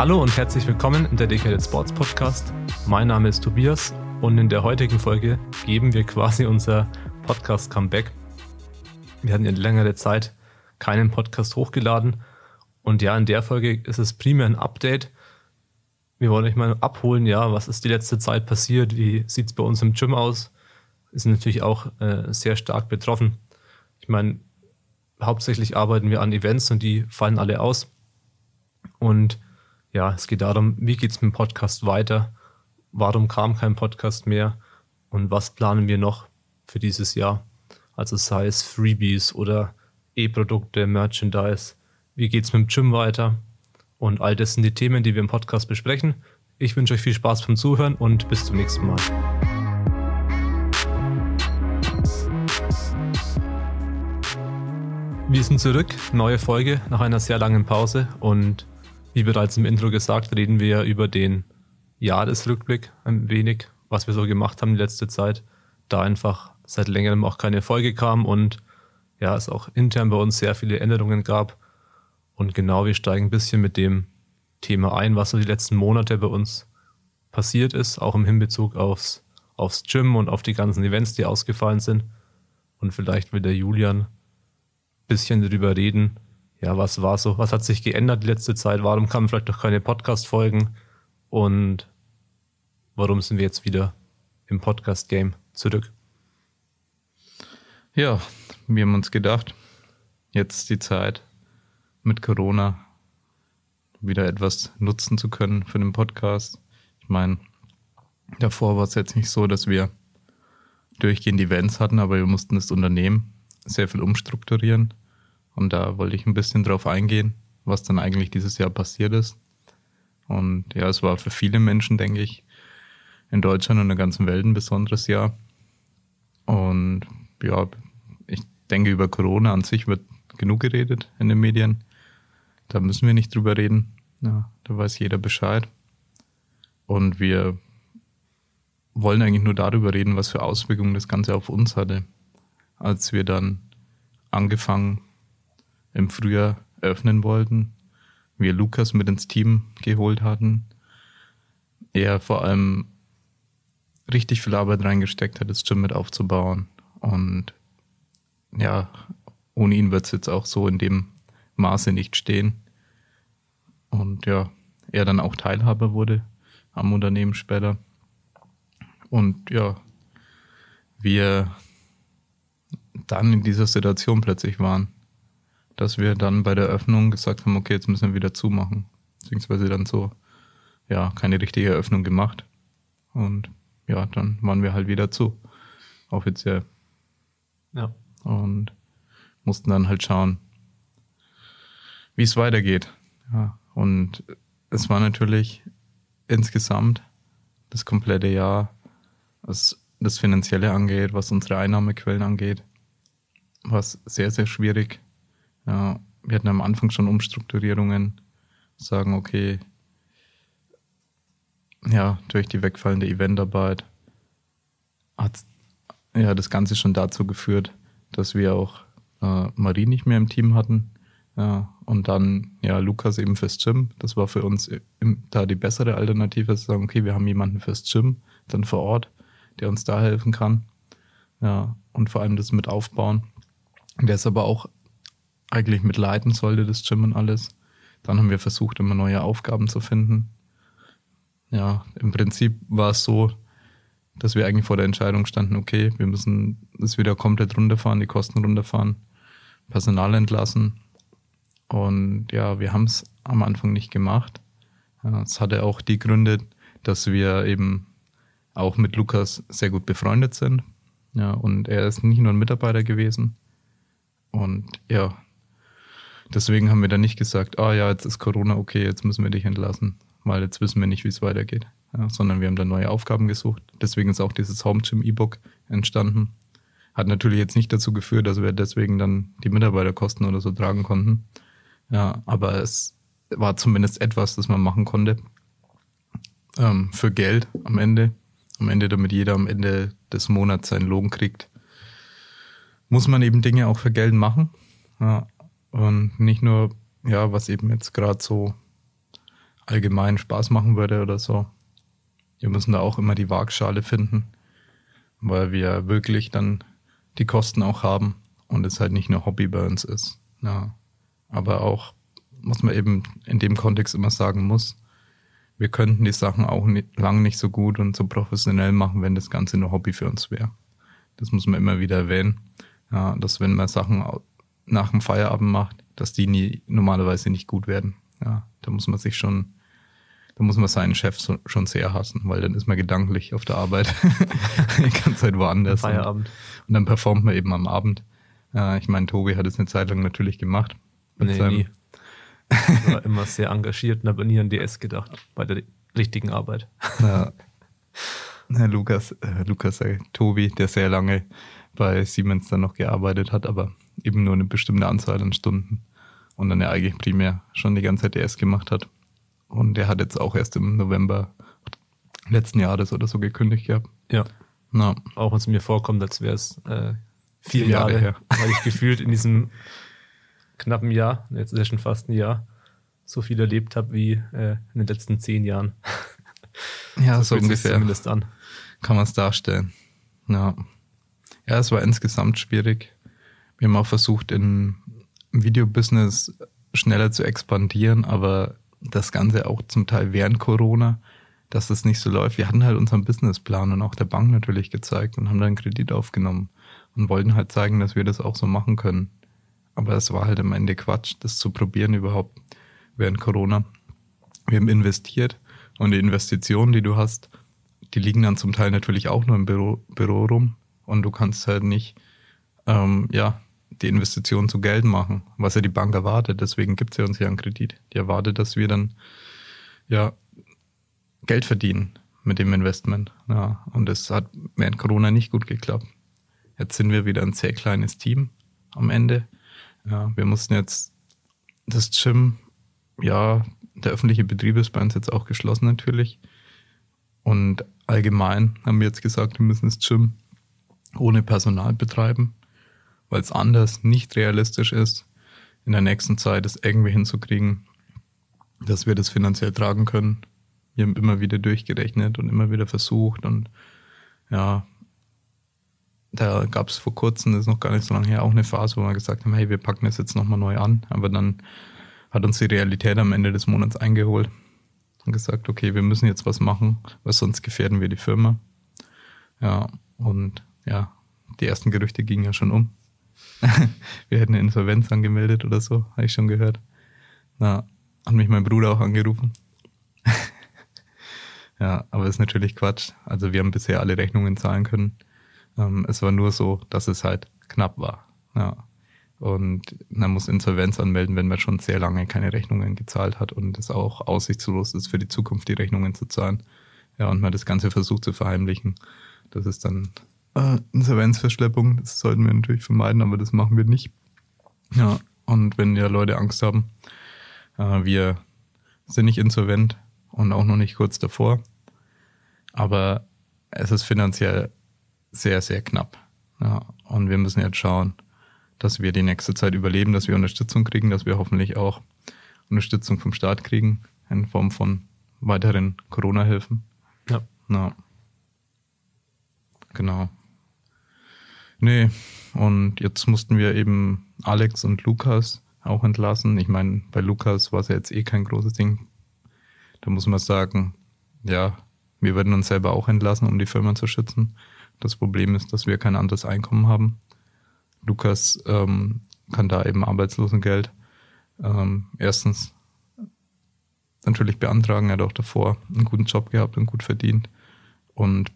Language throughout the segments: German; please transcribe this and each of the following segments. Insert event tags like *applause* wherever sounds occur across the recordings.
Hallo und herzlich willkommen in der Dedicated Sports Podcast. Mein Name ist Tobias und in der heutigen Folge geben wir quasi unser Podcast Comeback. Wir hatten in längere Zeit keinen Podcast hochgeladen und ja, in der Folge ist es primär ein Update. Wir wollen euch mal abholen, ja, was ist die letzte Zeit passiert, wie sieht es bei uns im Gym aus. Sind natürlich auch äh, sehr stark betroffen. Ich meine, hauptsächlich arbeiten wir an Events und die fallen alle aus. Und ja, es geht darum, wie geht es mit dem Podcast weiter? Warum kam kein Podcast mehr? Und was planen wir noch für dieses Jahr? Also sei es Freebies oder E-Produkte, Merchandise. Wie geht es mit dem Gym weiter? Und all das sind die Themen, die wir im Podcast besprechen. Ich wünsche euch viel Spaß beim Zuhören und bis zum nächsten Mal. Wir sind zurück, neue Folge nach einer sehr langen Pause und wie bereits im Intro gesagt, reden wir über den Jahresrückblick ein wenig, was wir so gemacht haben die letzte Zeit, da einfach seit längerem auch keine Folge kam und ja, es auch intern bei uns sehr viele Änderungen gab. Und genau, wir steigen ein bisschen mit dem Thema ein, was so die letzten Monate bei uns passiert ist, auch im Hinbezug aufs, aufs Gym und auf die ganzen Events, die ausgefallen sind. Und vielleicht will der Julian bisschen darüber reden, ja, was war so, was hat sich geändert die letzte Zeit? Warum kamen vielleicht noch keine Podcast-Folgen? Und warum sind wir jetzt wieder im Podcast-Game zurück? Ja, wir haben uns gedacht, jetzt die Zeit mit Corona wieder etwas nutzen zu können für den Podcast. Ich meine, davor war es jetzt nicht so, dass wir durchgehend Events hatten, aber wir mussten das Unternehmen sehr viel umstrukturieren. Und da wollte ich ein bisschen drauf eingehen, was dann eigentlich dieses Jahr passiert ist. Und ja, es war für viele Menschen, denke ich, in Deutschland und der ganzen Welt ein besonderes Jahr. Und ja, ich denke, über Corona an sich wird genug geredet in den Medien. Da müssen wir nicht drüber reden. Ja, da weiß jeder Bescheid. Und wir wollen eigentlich nur darüber reden, was für Auswirkungen das Ganze auf uns hatte, als wir dann angefangen im Frühjahr öffnen wollten, wir Lukas mit ins Team geholt hatten, er vor allem richtig viel Arbeit reingesteckt hat, das Gym mit aufzubauen. Und ja, ohne ihn wird es jetzt auch so in dem Maße nicht stehen. Und ja, er dann auch Teilhaber wurde am Unternehmen später. Und ja, wir dann in dieser Situation plötzlich waren dass wir dann bei der Öffnung gesagt haben, okay, jetzt müssen wir wieder zumachen. Beziehungsweise dann so, ja, keine richtige Eröffnung gemacht. Und ja, dann waren wir halt wieder zu. Offiziell. Ja. Und mussten dann halt schauen, wie es weitergeht. Ja. Und es war natürlich insgesamt das komplette Jahr, was das Finanzielle angeht, was unsere Einnahmequellen angeht, was sehr, sehr schwierig ja, wir hatten am Anfang schon Umstrukturierungen, sagen, okay, ja, durch die wegfallende Eventarbeit hat ja das Ganze schon dazu geführt, dass wir auch äh, Marie nicht mehr im Team hatten. Ja, und dann, ja, Lukas eben fürs Gym. Das war für uns im, da die bessere Alternative, zu sagen, okay, wir haben jemanden fürs Gym, dann vor Ort, der uns da helfen kann. Ja, und vor allem das mit aufbauen. Der ist aber auch eigentlich mitleiden sollte, das Gym und alles. Dann haben wir versucht, immer neue Aufgaben zu finden. Ja, im Prinzip war es so, dass wir eigentlich vor der Entscheidung standen, okay, wir müssen es wieder komplett runterfahren, die Kosten runterfahren, Personal entlassen. Und ja, wir haben es am Anfang nicht gemacht. Es hatte auch die Gründe, dass wir eben auch mit Lukas sehr gut befreundet sind. Ja, und er ist nicht nur ein Mitarbeiter gewesen. Und ja, Deswegen haben wir dann nicht gesagt, ah ja, jetzt ist Corona, okay, jetzt müssen wir dich entlassen, weil jetzt wissen wir nicht, wie es weitergeht. Ja, sondern wir haben dann neue Aufgaben gesucht. Deswegen ist auch dieses Home Gym E-Book entstanden. Hat natürlich jetzt nicht dazu geführt, dass wir deswegen dann die Mitarbeiterkosten oder so tragen konnten. Ja, aber es war zumindest etwas, das man machen konnte. Ähm, für Geld am Ende. Am Ende, damit jeder am Ende des Monats seinen Lohn kriegt. muss man eben Dinge auch für Geld machen. Ja. Und nicht nur, ja, was eben jetzt gerade so allgemein Spaß machen würde oder so. Wir müssen da auch immer die Waagschale finden, weil wir wirklich dann die Kosten auch haben und es halt nicht nur Hobby bei uns ist. Ja. Aber auch, was man eben in dem Kontext immer sagen muss, wir könnten die Sachen auch nicht, lang nicht so gut und so professionell machen, wenn das Ganze nur Hobby für uns wäre. Das muss man immer wieder erwähnen. Ja, dass wenn man Sachen nach dem Feierabend macht, dass die nie, normalerweise nicht gut werden. Ja, da muss man sich schon, da muss man seinen Chef so, schon sehr hassen, weil dann ist man gedanklich auf der Arbeit *laughs* die ganze Zeit woanders. Feierabend. Und, und, dann performt man eben am Abend. Ja, ich meine, Tobi hat es eine Zeit lang natürlich gemacht. Nee, seinem, nie war immer sehr engagiert und habe nie an DS gedacht bei der richtigen Arbeit. *laughs* Ja. Herr Lukas, äh, Lukas, äh, Tobi, der sehr lange bei Siemens dann noch gearbeitet hat, aber eben nur eine bestimmte Anzahl an Stunden und dann ja eigentlich primär schon die ganze Zeit DS gemacht hat. Und der hat jetzt auch erst im November letzten Jahres oder so gekündigt gehabt. Ja. Na. Auch wenn es mir vorkommt, als wäre es äh, vier, vier Jahre, Jahre her. *laughs* Weil ich gefühlt in diesem knappen Jahr, jetzt ist ja schon fast ein Jahr, so viel erlebt habe wie äh, in den letzten zehn Jahren. *laughs* Ja, so, so ungefähr. Zumindest an. Kann man es darstellen. Ja. ja, es war insgesamt schwierig. Wir haben auch versucht, im Videobusiness schneller zu expandieren, aber das Ganze auch zum Teil während Corona, dass das nicht so läuft. Wir hatten halt unseren Businessplan und auch der Bank natürlich gezeigt und haben dann Kredit aufgenommen und wollten halt zeigen, dass wir das auch so machen können. Aber es war halt am Ende Quatsch, das zu probieren überhaupt während Corona. Wir haben investiert und die Investitionen, die du hast, die liegen dann zum Teil natürlich auch nur im Büro, Büro rum und du kannst halt nicht, ähm, ja, die Investitionen zu Geld machen, was ja die Bank erwartet. Deswegen gibt ja uns ja einen Kredit. Die erwartet, dass wir dann, ja, Geld verdienen mit dem Investment. Ja, und das hat während Corona nicht gut geklappt. Jetzt sind wir wieder ein sehr kleines Team am Ende. Ja, wir mussten jetzt das Gym, ja, der öffentliche Betrieb ist bei uns jetzt auch geschlossen natürlich. Und allgemein haben wir jetzt gesagt, wir müssen das Gym ohne Personal betreiben, weil es anders nicht realistisch ist, in der nächsten Zeit es irgendwie hinzukriegen, dass wir das finanziell tragen können. Wir haben immer wieder durchgerechnet und immer wieder versucht und ja, da gab es vor kurzem, das ist noch gar nicht so lange her, auch eine Phase, wo wir gesagt haben, hey, wir packen das jetzt nochmal neu an. Aber dann hat uns die Realität am Ende des Monats eingeholt und gesagt, okay, wir müssen jetzt was machen, weil sonst gefährden wir die Firma. Ja, und ja, die ersten Gerüchte gingen ja schon um. *laughs* wir hätten eine Insolvenz angemeldet oder so, habe ich schon gehört. Na, hat mich mein Bruder auch angerufen. *laughs* ja, aber ist natürlich Quatsch. Also wir haben bisher alle Rechnungen zahlen können. Ähm, es war nur so, dass es halt knapp war. Ja. Und man muss Insolvenz anmelden, wenn man schon sehr lange keine Rechnungen gezahlt hat und es auch aussichtslos ist, für die Zukunft die Rechnungen zu zahlen. Ja, und man das Ganze versucht zu verheimlichen. Das ist dann äh, Insolvenzverschleppung. Das sollten wir natürlich vermeiden, aber das machen wir nicht. Ja, und wenn ja Leute Angst haben, äh, wir sind nicht insolvent und auch noch nicht kurz davor. Aber es ist finanziell sehr, sehr knapp. Ja, und wir müssen jetzt schauen, dass wir die nächste Zeit überleben, dass wir Unterstützung kriegen, dass wir hoffentlich auch Unterstützung vom Staat kriegen in Form von weiteren Corona-Hilfen. Ja. ja. Genau. Nee, und jetzt mussten wir eben Alex und Lukas auch entlassen. Ich meine, bei Lukas war es ja jetzt eh kein großes Ding. Da muss man sagen, ja, wir werden uns selber auch entlassen, um die Firma zu schützen. Das Problem ist, dass wir kein anderes Einkommen haben. Lukas ähm, kann da eben Arbeitslosengeld ähm, erstens natürlich beantragen. Er hat auch davor einen guten Job gehabt und gut verdient und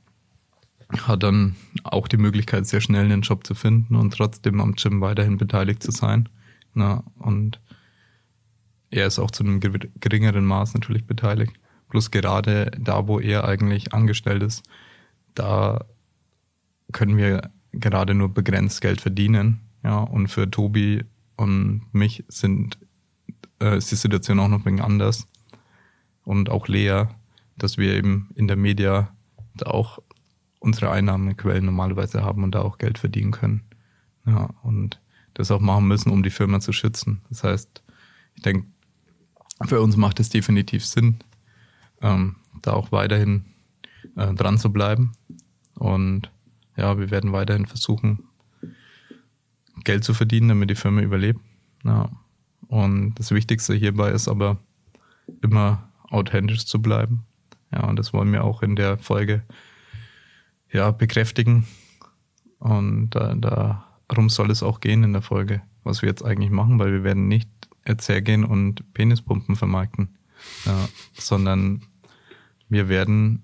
hat dann auch die Möglichkeit, sehr schnell einen Job zu finden und trotzdem am Gym weiterhin beteiligt zu sein. Na, und er ist auch zu einem geringeren Maß natürlich beteiligt. Plus gerade da, wo er eigentlich angestellt ist, da können wir gerade nur begrenzt Geld verdienen. Ja, und für Tobi und mich sind, äh, ist die Situation auch noch ein wenig anders. Und auch Lea, dass wir eben in der Media da auch unsere Einnahmequellen normalerweise haben und da auch Geld verdienen können. Ja, und das auch machen müssen, um die Firma zu schützen. Das heißt, ich denke, für uns macht es definitiv Sinn, ähm, da auch weiterhin äh, dran zu bleiben. Und ja, wir werden weiterhin versuchen, Geld zu verdienen, damit die Firma überlebt. Ja. Und das Wichtigste hierbei ist aber immer authentisch zu bleiben. Ja, und das wollen wir auch in der Folge ja bekräftigen. Und da, darum soll es auch gehen in der Folge, was wir jetzt eigentlich machen, weil wir werden nicht hergehen und Penispumpen vermarkten, ja, sondern wir werden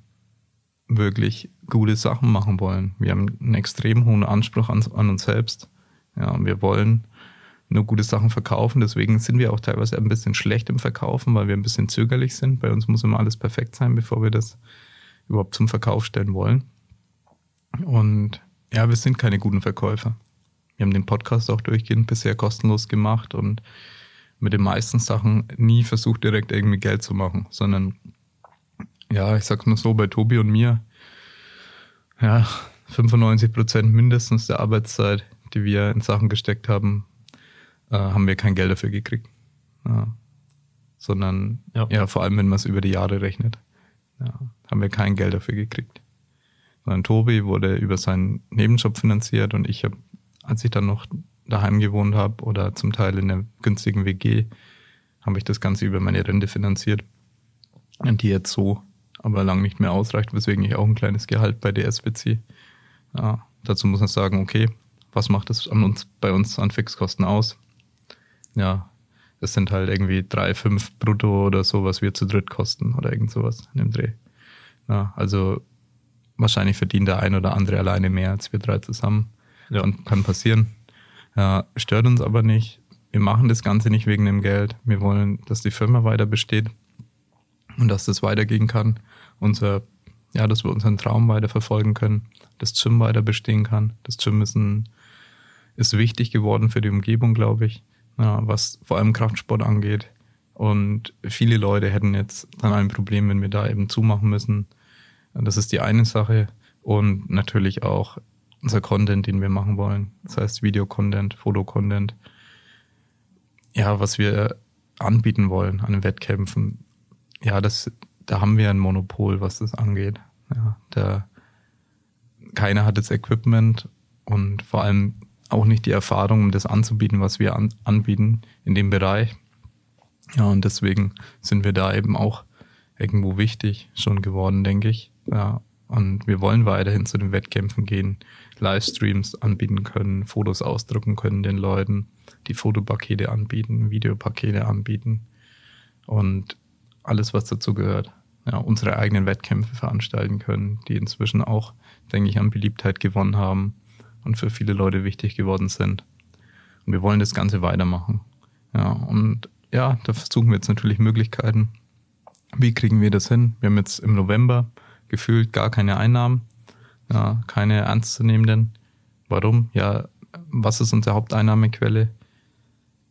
wirklich gute Sachen machen wollen. Wir haben einen extrem hohen Anspruch an, an uns selbst. Ja, und wir wollen nur gute Sachen verkaufen. Deswegen sind wir auch teilweise ein bisschen schlecht im Verkaufen, weil wir ein bisschen zögerlich sind. Bei uns muss immer alles perfekt sein, bevor wir das überhaupt zum Verkauf stellen wollen. Und ja, wir sind keine guten Verkäufer. Wir haben den Podcast auch durchgehend bisher kostenlos gemacht und mit den meisten Sachen nie versucht, direkt irgendwie Geld zu machen, sondern ja, ich sag's mal so, bei Tobi und mir, ja, 95 Prozent mindestens der Arbeitszeit, die wir in Sachen gesteckt haben, äh, haben wir kein Geld dafür gekriegt. Ja. Sondern ja. ja, vor allem, wenn man es über die Jahre rechnet, ja, haben wir kein Geld dafür gekriegt. Sondern Tobi wurde über seinen Nebenjob finanziert und ich habe, als ich dann noch daheim gewohnt habe oder zum Teil in einer günstigen WG, habe ich das Ganze über meine Rente finanziert. Und die jetzt so aber lang nicht mehr ausreicht, weswegen ich auch ein kleines Gehalt bei DS beziehe. Ja, dazu muss man sagen, okay, was macht das an uns, bei uns an Fixkosten aus? ja, das sind halt irgendwie drei, fünf brutto oder so, was wir zu dritt kosten oder irgend sowas in dem Dreh. Ja, also wahrscheinlich verdient der ein oder andere alleine mehr als wir drei zusammen. Ja. Und kann passieren. Ja, stört uns aber nicht. Wir machen das Ganze nicht wegen dem Geld. Wir wollen, dass die Firma weiter besteht und dass das weitergehen kann. Unser, ja, dass wir unseren Traum weiter verfolgen können, das Gym weiter bestehen kann. Das Gym ist ein, ist wichtig geworden für die Umgebung, glaube ich ja, was vor allem Kraftsport angeht. Und viele Leute hätten jetzt dann ein Problem, wenn wir da eben zumachen müssen. Das ist die eine Sache. Und natürlich auch unser Content, den wir machen wollen. Das heißt Videocontent, Fotocontent. Ja, was wir anbieten wollen an den Wettkämpfen. Ja, das, da haben wir ein Monopol, was das angeht. Ja, da, keiner hat das Equipment und vor allem auch nicht die Erfahrung, um das anzubieten, was wir an, anbieten in dem Bereich. Ja, und deswegen sind wir da eben auch irgendwo wichtig schon geworden, denke ich. Ja, und wir wollen weiterhin zu den Wettkämpfen gehen, Livestreams anbieten können, Fotos ausdrucken können den Leuten, die Fotopakete anbieten, Videopakete anbieten und alles, was dazu gehört. Ja, unsere eigenen Wettkämpfe veranstalten können, die inzwischen auch, denke ich, an Beliebtheit gewonnen haben und für viele Leute wichtig geworden sind. Und wir wollen das Ganze weitermachen. Ja, und ja, da versuchen wir jetzt natürlich Möglichkeiten. Wie kriegen wir das hin? Wir haben jetzt im November gefühlt gar keine Einnahmen, ja, keine ernstzunehmenden. Warum? Ja, was ist unsere Haupteinnahmequelle?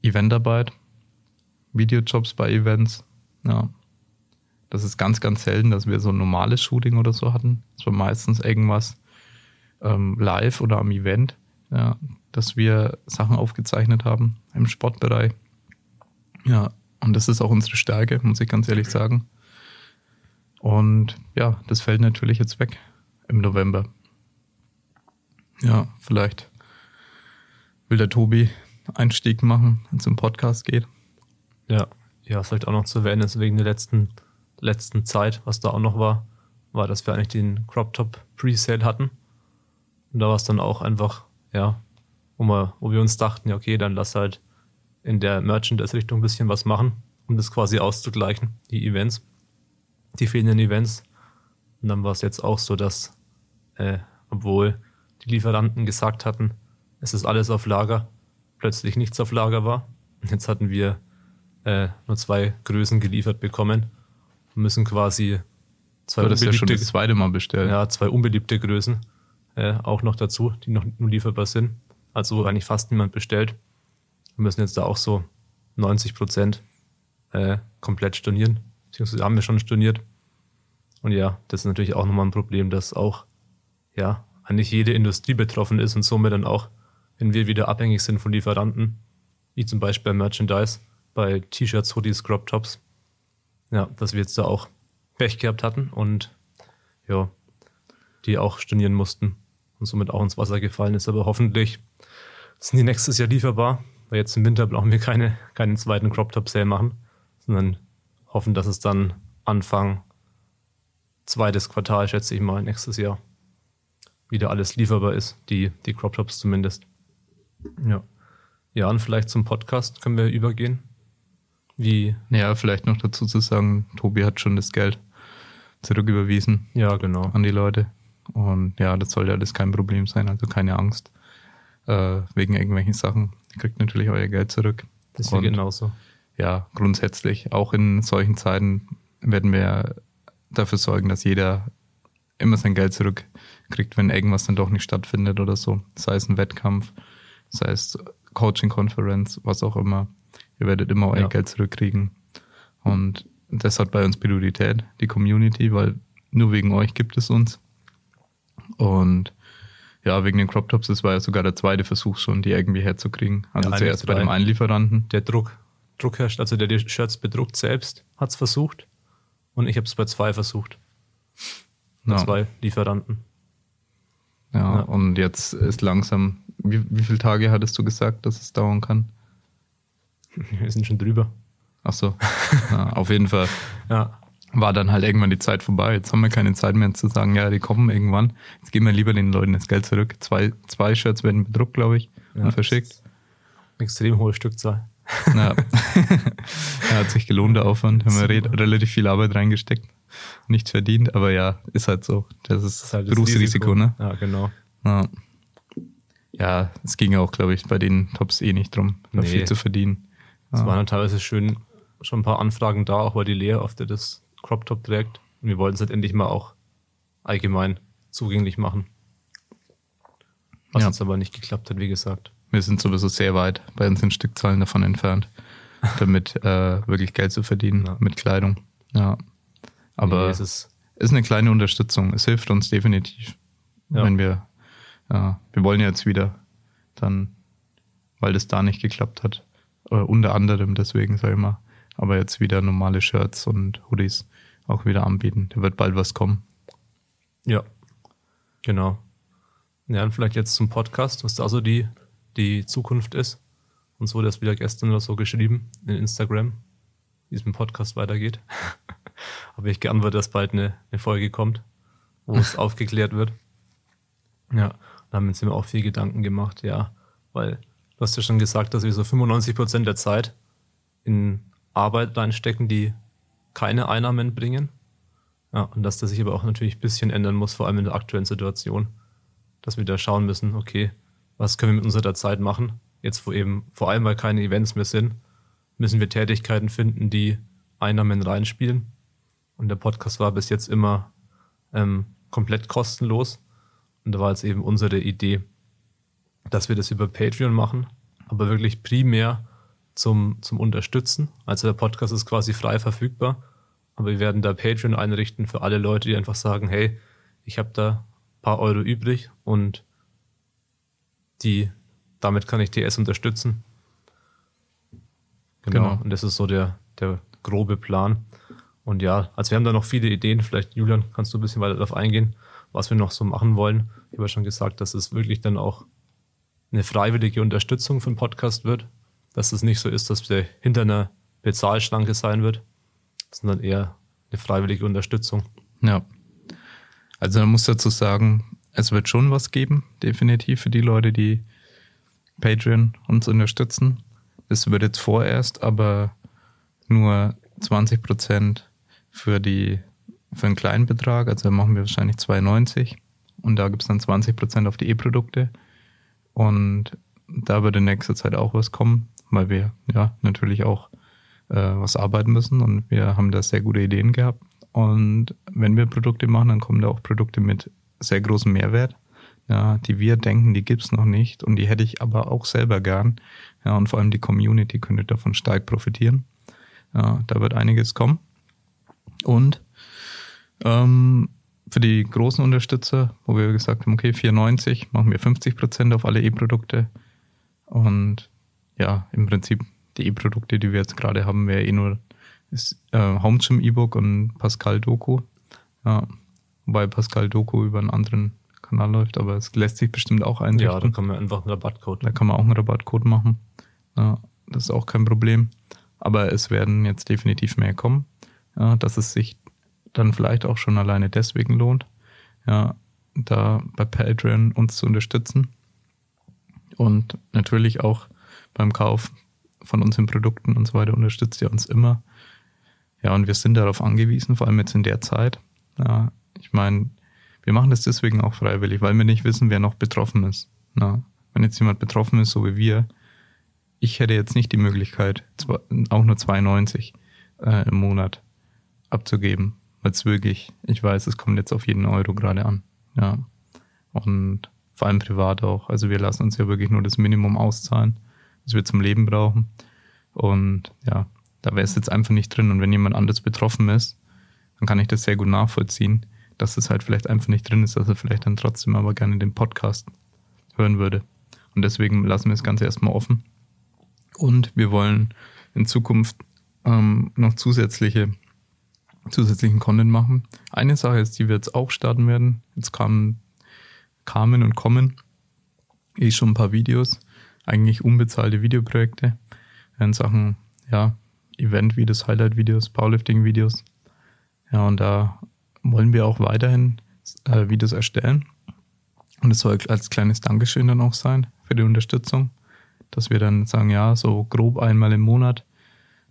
Eventarbeit, Videojobs bei Events. Ja, das ist ganz, ganz selten, dass wir so ein normales Shooting oder so hatten. Es war meistens irgendwas ähm, live oder am Event, ja, dass wir Sachen aufgezeichnet haben im Sportbereich. Ja, und das ist auch unsere Stärke, muss ich ganz ehrlich sagen. Und ja, das fällt natürlich jetzt weg im November. Ja, vielleicht will der Tobi Einstieg machen, wenn es im Podcast geht. Ja, ja, vielleicht auch noch zu erwähnen ist wegen der letzten, letzten Zeit, was da auch noch war, war, dass wir eigentlich den Crop Top Presale hatten. Und da war es dann auch einfach, ja, wo, wir, wo wir uns dachten, ja, okay, dann lass halt in der Merchandise-Richtung ein bisschen was machen, um das quasi auszugleichen, die Events, die fehlenden Events. Und dann war es jetzt auch so, dass, äh, obwohl die Lieferanten gesagt hatten, es ist alles auf Lager, plötzlich nichts auf Lager war. Und jetzt hatten wir äh, nur zwei Größen geliefert bekommen und müssen quasi zwei unbeliebte, ja schon das zweite Mal bestellen. Ja, zwei unbeliebte Größen äh, auch noch dazu, die noch nur lieferbar sind. Also eigentlich fast niemand bestellt. Wir müssen jetzt da auch so 90 Prozent äh, komplett stornieren. Beziehungsweise haben wir schon storniert. Und ja, das ist natürlich auch nochmal ein Problem, dass auch ja eigentlich jede Industrie betroffen ist und somit dann auch wenn wir wieder abhängig sind von Lieferanten, wie zum Beispiel bei Merchandise, bei T-Shirts, Hoodies, Crop Tops, ja, dass wir jetzt da auch Pech gehabt hatten und ja, die auch stornieren mussten und somit auch ins Wasser gefallen ist. Aber hoffentlich sind die nächstes Jahr lieferbar, weil jetzt im Winter brauchen wir keine, keinen zweiten Crop Top Sale machen, sondern hoffen, dass es dann Anfang zweites Quartal, schätze ich mal, nächstes Jahr wieder alles lieferbar ist, die, die Crop Tops zumindest. Ja. Ja, und vielleicht zum Podcast können wir übergehen. Wie? Ja, vielleicht noch dazu zu sagen, Tobi hat schon das Geld zurücküberwiesen. Ja, genau. An die Leute. Und ja, das soll ja alles kein Problem sein, also keine Angst äh, wegen irgendwelchen Sachen. Ihr kriegt natürlich euer Geld zurück. Das ist genauso. Ja, grundsätzlich, auch in solchen Zeiten werden wir dafür sorgen, dass jeder immer sein Geld zurückkriegt, wenn irgendwas dann doch nicht stattfindet oder so. Sei es ein Wettkampf, sei es Coaching-Konferenz, was auch immer. Ihr werdet immer euer ja. Geld zurückkriegen. Und das hat bei uns Priorität, die Community, weil nur wegen euch gibt es uns. Und ja, wegen den Crop Tops, das war ja sogar der zweite Versuch schon, die irgendwie herzukriegen. Also ja, zuerst bei dem einen Lieferanten. Der Druck, Druck herrscht, also der die Shirts bedruckt selbst, hat es versucht. Und ich habe es bei zwei versucht. Bei ja. zwei Lieferanten. Ja, ja, und jetzt ist langsam, wie, wie viele Tage hattest du gesagt, dass es dauern kann? Wir sind schon drüber. Ach so. *laughs* Ja, auf jeden Fall. ja. War dann halt irgendwann die Zeit vorbei. Jetzt haben wir keine Zeit mehr zu sagen, ja, die kommen irgendwann. Jetzt geben wir lieber den Leuten das Geld zurück. Zwei, zwei Shirts werden bedruckt, glaube ich, ja, und verschickt. Extrem hohe Stückzahl. Ja. *laughs* ja, hat sich gelohnt, der Aufwand. Haben wir relativ viel Arbeit reingesteckt. Nichts verdient, aber ja, ist halt so. Das ist, das ist halt Berufsrisiko, ne? Ja, genau. Ja. ja, es ging auch, glaube ich, bei den Tops eh nicht drum, nee. viel zu verdienen. Es ja. waren teilweise schön schon ein paar Anfragen da, auch weil die Lea oft das Crop Top trägt. Und wir wollten es halt endlich mal auch allgemein zugänglich machen. Was ja. uns aber nicht geklappt hat, wie gesagt. Wir sind sowieso sehr weit bei unseren Stückzahlen davon entfernt, *laughs* damit äh, wirklich Geld zu verdienen ja. mit Kleidung. Ja. Aber nee, es ist, ist eine kleine Unterstützung. Es hilft uns definitiv, ja. wenn wir, ja, wir wollen jetzt wieder dann, weil das da nicht geklappt hat, äh, unter anderem deswegen, sag ich mal, aber jetzt wieder normale Shirts und Hoodies auch wieder anbieten. Da wird bald was kommen. Ja, genau. Ja, und vielleicht jetzt zum Podcast, was da so die, die Zukunft ist. Uns wurde das wieder gestern oder so geschrieben in Instagram, wie es mit dem Podcast weitergeht. *laughs* Habe ich geantwortet, dass bald eine, eine Folge kommt, wo es *laughs* aufgeklärt wird. Ja, da haben wir uns immer auch viel Gedanken gemacht, ja, weil du hast ja schon gesagt, dass wir so 95 Prozent der Zeit in Arbeit reinstecken, die keine Einnahmen bringen. Ja, und dass das sich aber auch natürlich ein bisschen ändern muss, vor allem in der aktuellen Situation. Dass wir da schauen müssen, okay, was können wir mit unserer Zeit machen? Jetzt, wo eben, vor allem weil keine Events mehr sind, müssen wir Tätigkeiten finden, die Einnahmen reinspielen. Und der Podcast war bis jetzt immer ähm, komplett kostenlos. Und da war jetzt eben unsere Idee, dass wir das über Patreon machen, aber wirklich primär zum, zum Unterstützen. Also der Podcast ist quasi frei verfügbar, aber wir werden da Patreon einrichten für alle Leute, die einfach sagen, hey, ich habe da ein paar Euro übrig und die, damit kann ich TS unterstützen. Genau. genau. Und das ist so der, der grobe Plan. Und ja, also wir haben da noch viele Ideen. Vielleicht, Julian, kannst du ein bisschen weiter darauf eingehen, was wir noch so machen wollen. Ich habe ja schon gesagt, dass es wirklich dann auch eine freiwillige Unterstützung für den Podcast wird dass es nicht so ist, dass der hinter einer Bezahlschranke sein wird, sondern eher eine freiwillige Unterstützung. Ja. Also man muss dazu sagen, es wird schon was geben, definitiv für die Leute, die Patreon uns unterstützen. Das wird jetzt vorerst aber nur 20 Prozent für die für einen kleinen Betrag, also machen wir wahrscheinlich 2,90 und da gibt es dann 20 Prozent auf die E-Produkte und da wird in nächster Zeit auch was kommen weil wir ja natürlich auch äh, was arbeiten müssen und wir haben da sehr gute Ideen gehabt. Und wenn wir Produkte machen, dann kommen da auch Produkte mit sehr großem Mehrwert, ja, die wir denken, die gibt's noch nicht und die hätte ich aber auch selber gern. Ja, und vor allem die Community könnte davon stark profitieren. Ja, da wird einiges kommen. Und ähm, für die großen Unterstützer, wo wir gesagt haben, okay, 4,90 machen wir 50 Prozent auf alle E-Produkte Und ja, im Prinzip die E-Produkte, die wir jetzt gerade haben, wäre eh nur das äh, Home Gym E-Book und Pascal Doku. Ja, wobei Pascal Doku über einen anderen Kanal läuft, aber es lässt sich bestimmt auch einrichten. Ja, da kann man einfach einen Rabattcode. Da kann man auch einen Rabattcode machen. Ja, das ist auch kein Problem. Aber es werden jetzt definitiv mehr kommen, ja, dass es sich dann vielleicht auch schon alleine deswegen lohnt, ja, da bei Patreon uns zu unterstützen. Und natürlich auch beim Kauf von unseren Produkten und so weiter unterstützt ihr uns immer. Ja, und wir sind darauf angewiesen, vor allem jetzt in der Zeit. Ja, ich meine, wir machen das deswegen auch freiwillig, weil wir nicht wissen, wer noch betroffen ist. Ja, wenn jetzt jemand betroffen ist, so wie wir, ich hätte jetzt nicht die Möglichkeit, auch nur 2,90 äh, im Monat abzugeben, weil wirklich, ich weiß, es kommt jetzt auf jeden Euro gerade an. Ja. Und vor allem privat auch. Also wir lassen uns ja wirklich nur das Minimum auszahlen, was wir zum Leben brauchen. Und ja, da wäre es jetzt einfach nicht drin. Und wenn jemand anders betroffen ist, dann kann ich das sehr gut nachvollziehen, dass es halt vielleicht einfach nicht drin ist, dass er vielleicht dann trotzdem aber gerne den Podcast hören würde. Und deswegen lassen wir das Ganze erstmal offen. Und wir wollen in Zukunft ähm, noch zusätzliche, zusätzlichen Content machen. Eine Sache ist, die wir jetzt auch starten werden. Jetzt kamen, kamen und kommen eh schon ein paar Videos, eigentlich unbezahlte Videoprojekte in Sachen, ja, Event-Videos, Highlight-Videos, Powerlifting-Videos. Ja, und da wollen wir auch weiterhin äh, Videos erstellen. Und es soll als kleines Dankeschön dann auch sein für die Unterstützung dass wir dann sagen, ja, so grob einmal im Monat,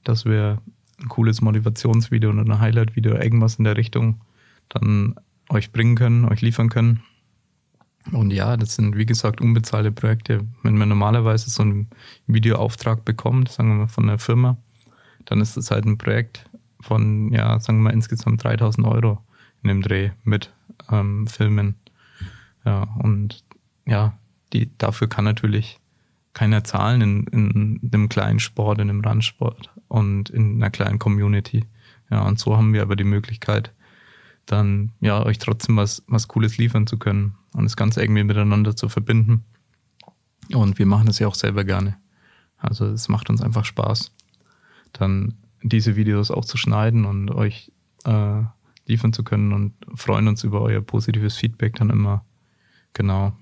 dass wir ein cooles Motivationsvideo oder ein Highlight-Video, irgendwas in der Richtung dann euch bringen können, euch liefern können. Und ja, das sind wie gesagt unbezahlte Projekte. Wenn man normalerweise so einen Videoauftrag bekommt, sagen wir mal von einer Firma, dann ist das halt ein Projekt von, ja, sagen wir mal insgesamt 3000 Euro in dem Dreh mit ähm, Filmen. Ja, und ja, die, dafür kann natürlich keiner zahlen in, in einem kleinen Sport, in einem Randsport und in einer kleinen Community. Ja, und so haben wir aber die Möglichkeit, dann ja euch trotzdem was, was Cooles liefern zu können und das Ganze irgendwie miteinander zu verbinden. Und wir machen das ja auch selber gerne. Also es macht uns einfach Spaß, dann diese Videos auch zu schneiden und euch äh, liefern zu können und freuen uns über euer positives Feedback dann immer. Genau.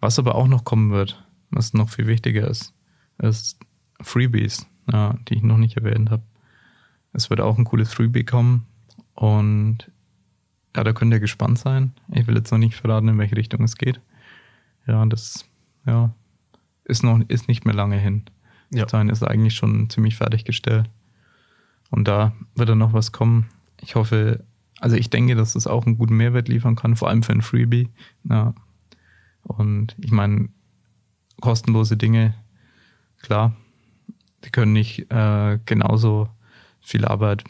Was aber auch noch kommen wird, was noch viel wichtiger ist, ist Freebies, ja, die ich noch nicht erwähnt habe. Es wird auch ein cooles Freebie kommen und ja, da könnt ihr gespannt sein. Ich will jetzt noch nicht verraten, in welche Richtung es geht. Ja, das ja, ist noch ist nicht mehr lange hin. Ja. Sein ist eigentlich schon ziemlich fertiggestellt. Und da wird dann noch was kommen. Ich hoffe, also ich denke, dass das auch einen guten Mehrwert liefern kann, vor allem für ein Freebie. Ja. Und ich meine, kostenlose Dinge, klar, die können nicht äh, genauso viel Arbeit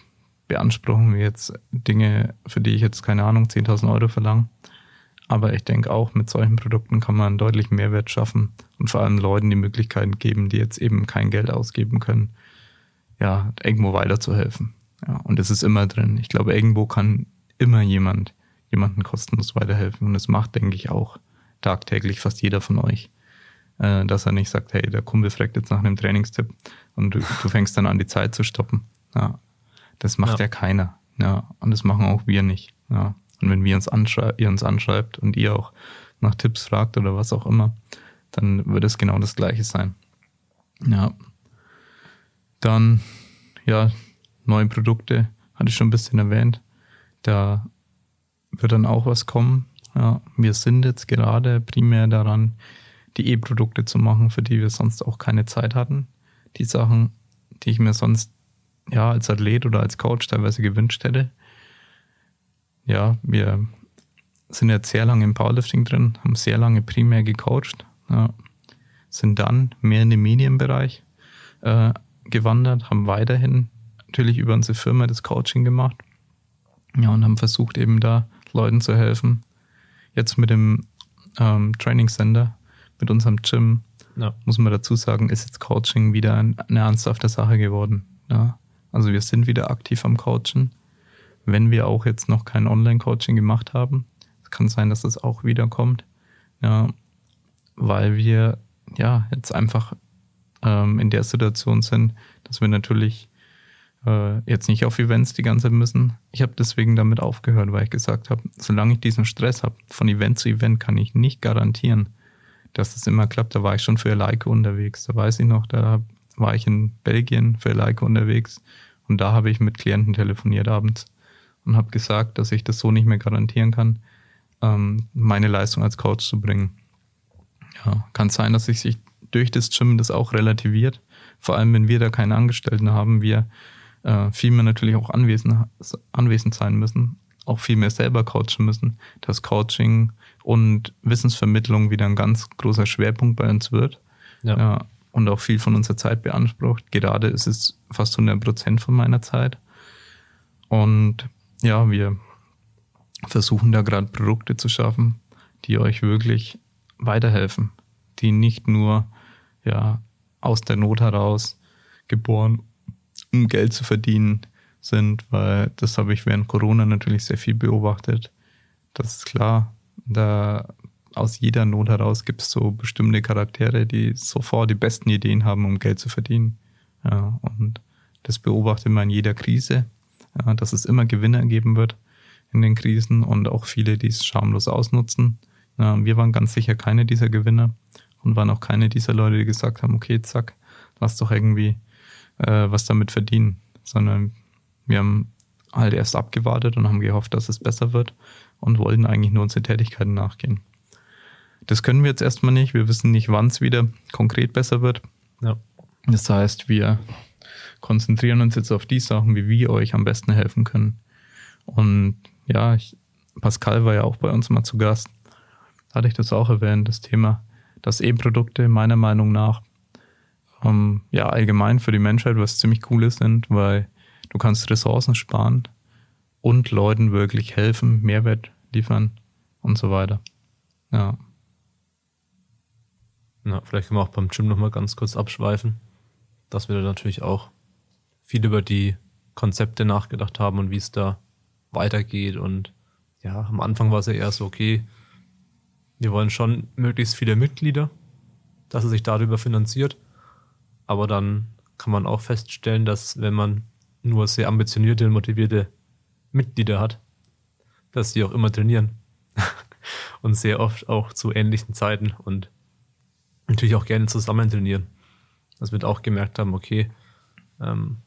beanspruchen wie jetzt Dinge, für die ich jetzt keine Ahnung, 10.000 Euro verlange. Aber ich denke auch, mit solchen Produkten kann man deutlich Mehrwert schaffen und vor allem Leuten die Möglichkeiten geben, die jetzt eben kein Geld ausgeben können, ja, irgendwo weiterzuhelfen. Ja, und es ist immer drin. Ich glaube, irgendwo kann immer jemand jemanden kostenlos weiterhelfen. Und das macht, denke ich, auch tagtäglich fast jeder von euch äh, dass er nicht sagt, hey, der Kumpel fragt jetzt nach einem Trainingstipp und du, du fängst dann an, die Zeit zu stoppen. Ja, das macht ja. ja keiner. Ja, und das machen auch wir nicht. Ja. Und wenn wir uns anschrei ihr uns anschreibt und ihr auch nach Tipps fragt oder was auch immer, dann wird es genau das Gleiche sein. Ja. Dann, ja, neue Produkte, hatte ich schon ein bisschen erwähnt. Da wird dann auch was kommen. Ja, wir sind jetzt gerade primär daran, die E-Produkte zu machen, für die wir sonst auch keine Zeit hatten. Die Sachen, die ich mir sonst ja als Athlet oder als Coach teilweise gewünscht hätte. Ja, wir sind jetzt sehr lange im Powerlifting drin, haben sehr lange primär gecoacht, ja, sind dann mehr in den Medienbereich äh, gewandert, haben weiterhin natürlich über unsere Firma das Coaching gemacht. Ja, und haben versucht eben da Leuten zu helfen. Jetzt mit dem ähm, Training Center mit unserem Gym, ja. muss man dazu sagen, ist jetzt Coaching wieder eine ernsthafte Sache geworden. Ja. Also wir sind wieder aktiv am Coachen, wenn wir auch jetzt noch kein Online-Coaching gemacht haben. Es kann sein, dass das auch wieder kommt, ja, weil wir ja jetzt einfach ähm, in der Situation sind, dass wir natürlich äh, jetzt nicht auf Events die ganze Zeit müssen. Ich habe deswegen damit aufgehört, weil ich gesagt habe, solange ich diesen Stress habe, von Event zu Event kann ich nicht garantieren, dass das immer klappt. Da war ich schon für Leica unterwegs. Da weiß ich noch, da war ich in Belgien für Leica unterwegs und da habe ich mit Klienten telefoniert abends und habe gesagt, dass ich das so nicht mehr garantieren kann, ähm, meine Leistung als Coach zu bringen. Ja, kann sein, dass sich sich durch das Gym das auch relativiert. Vor allem, wenn wir da keine Angestellten haben, wir äh, viel mehr natürlich auch anwesend, anwesend sein müssen, auch viel mehr selber coachen müssen, dass Coaching und Wissensvermittlung wieder ein ganz großer Schwerpunkt bei uns wird. Ja. ja und auch viel von unserer Zeit beansprucht. Gerade ist es fast 100 Prozent von meiner Zeit. Und ja, wir versuchen da gerade Produkte zu schaffen, die euch wirklich weiterhelfen, die nicht nur ja aus der Not heraus geboren, um Geld zu verdienen sind, weil das habe ich während Corona natürlich sehr viel beobachtet. Das ist klar, da aus jeder Not heraus gibt es so bestimmte Charaktere, die sofort die besten Ideen haben, um Geld zu verdienen. Ja, und das beobachtet man in jeder Krise, ja, dass es immer Gewinner geben wird in den Krisen und auch viele, die es schamlos ausnutzen. Ja, wir waren ganz sicher keine dieser Gewinner und waren auch keine dieser Leute, die gesagt haben, okay, zack, lass doch irgendwie äh, was damit verdienen, sondern wir haben halt erst abgewartet und haben gehofft, dass es besser wird und wollten eigentlich nur unsere Tätigkeiten nachgehen. Das können wir jetzt erstmal nicht. Wir wissen nicht, wann es wieder konkret besser wird. Ja. Das heißt, wir konzentrieren uns jetzt auf die Sachen, wie wir euch am besten helfen können. Und ja, ich, Pascal war ja auch bei uns mal zu Gast. Da hatte ich das auch erwähnt, das Thema, dass E-Produkte meiner Meinung nach ähm, ja allgemein für die Menschheit was ziemlich Cooles sind, weil du kannst Ressourcen sparen und Leuten wirklich helfen, Mehrwert liefern und so weiter. Ja. Ja, vielleicht können wir auch beim Gym nochmal ganz kurz abschweifen, dass wir da natürlich auch viel über die Konzepte nachgedacht haben und wie es da weitergeht. Und ja, am Anfang war es ja eher so, okay, wir wollen schon möglichst viele Mitglieder, dass es sich darüber finanziert. Aber dann kann man auch feststellen, dass wenn man nur sehr ambitionierte und motivierte Mitglieder hat, dass sie auch immer trainieren. *laughs* und sehr oft auch zu ähnlichen Zeiten und natürlich auch gerne zusammen trainieren. Dass wir auch gemerkt haben, okay, ähm,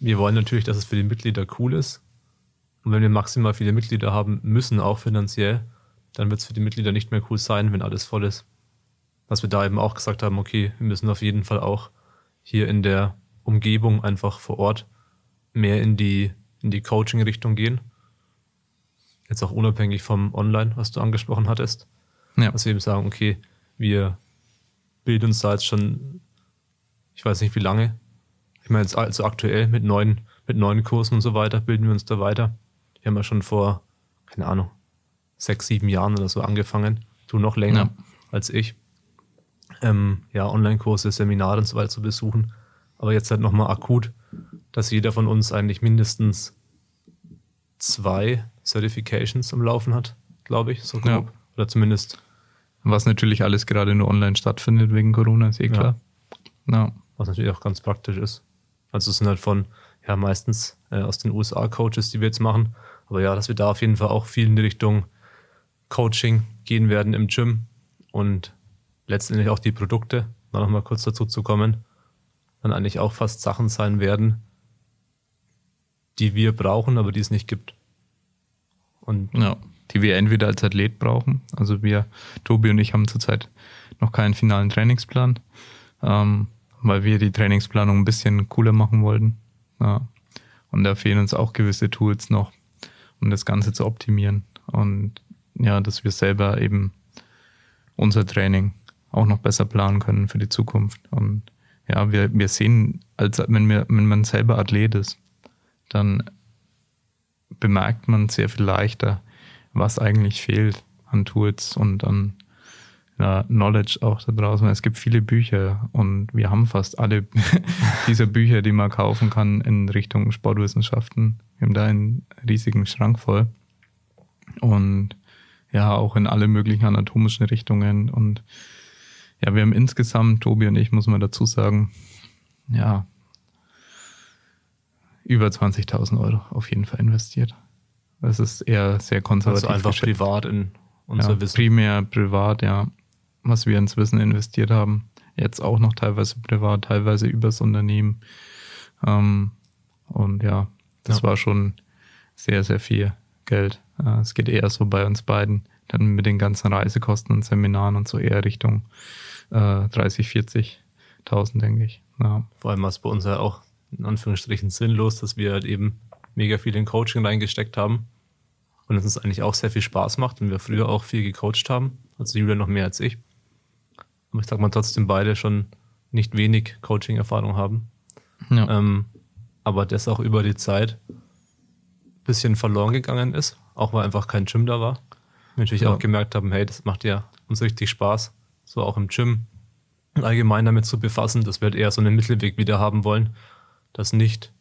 wir wollen natürlich, dass es für die Mitglieder cool ist. Und wenn wir maximal viele Mitglieder haben müssen, auch finanziell, dann wird es für die Mitglieder nicht mehr cool sein, wenn alles voll ist. Dass wir da eben auch gesagt haben, okay, wir müssen auf jeden Fall auch hier in der Umgebung einfach vor Ort mehr in die, in die Coaching-Richtung gehen. Jetzt auch unabhängig vom Online, was du angesprochen hattest. Ja. Dass wir eben sagen, okay, wir bilden uns da jetzt schon, ich weiß nicht wie lange. Ich meine jetzt also aktuell mit neuen, mit neuen Kursen und so weiter bilden wir uns da weiter. Wir haben ja schon vor, keine Ahnung, sechs, sieben Jahren oder so angefangen. Du noch länger ja. als ich. Ähm, ja, Online-Kurse, Seminare und so weiter zu besuchen. Aber jetzt halt nochmal akut, dass jeder von uns eigentlich mindestens zwei Certifications am Laufen hat, glaube ich, so grob. Ja. Oder zumindest was natürlich alles gerade nur online stattfindet wegen Corona, ist eh klar. Ja. ja. Was natürlich auch ganz praktisch ist. Also es sind halt von, ja, meistens äh, aus den USA-Coaches, die wir jetzt machen. Aber ja, dass wir da auf jeden Fall auch viel in die Richtung Coaching gehen werden im Gym und letztendlich auch die Produkte, da nochmal kurz dazu zu kommen, dann eigentlich auch fast Sachen sein werden, die wir brauchen, aber die es nicht gibt. Und ja die wir entweder als Athlet brauchen. Also wir, Tobi und ich haben zurzeit noch keinen finalen Trainingsplan, ähm, weil wir die Trainingsplanung ein bisschen cooler machen wollten. Ja. Und da fehlen uns auch gewisse Tools noch, um das Ganze zu optimieren. Und ja, dass wir selber eben unser Training auch noch besser planen können für die Zukunft. Und ja, wir, wir sehen, als wenn, wir, wenn man selber Athlet ist, dann bemerkt man sehr viel leichter, was eigentlich fehlt an Tools und an ja, Knowledge auch da draußen. Es gibt viele Bücher und wir haben fast alle *laughs* dieser Bücher, die man kaufen kann in Richtung Sportwissenschaften. Wir haben da einen riesigen Schrank voll. Und ja, auch in alle möglichen anatomischen Richtungen. Und ja, wir haben insgesamt, Tobi und ich, muss man dazu sagen, ja, über 20.000 Euro auf jeden Fall investiert. Das ist eher sehr konservativ. Also einfach geschätzt. privat in unser ja, Wissen. Primär privat, ja. Was wir ins Wissen investiert haben. Jetzt auch noch teilweise privat, teilweise übers Unternehmen. Ähm, und ja, das ja. war schon sehr, sehr viel Geld. Es geht eher so bei uns beiden dann mit den ganzen Reisekosten und Seminaren und so eher Richtung äh, 30, 40.000, denke ich. Ja. Vor allem war es bei uns ja auch in Anführungsstrichen sinnlos, dass wir halt eben mega viel in Coaching reingesteckt haben und es uns eigentlich auch sehr viel Spaß macht und wir früher auch viel gecoacht haben, also Julia noch mehr als ich. Aber ich sag mal trotzdem beide schon nicht wenig Coaching-Erfahrung haben. Ja. Ähm, aber das auch über die Zeit ein bisschen verloren gegangen ist, auch weil einfach kein Gym da war wir natürlich ja. auch gemerkt haben, hey, das macht ja uns richtig Spaß, so auch im Gym allgemein damit zu befassen, dass wir halt eher so einen Mittelweg wieder haben wollen, dass nicht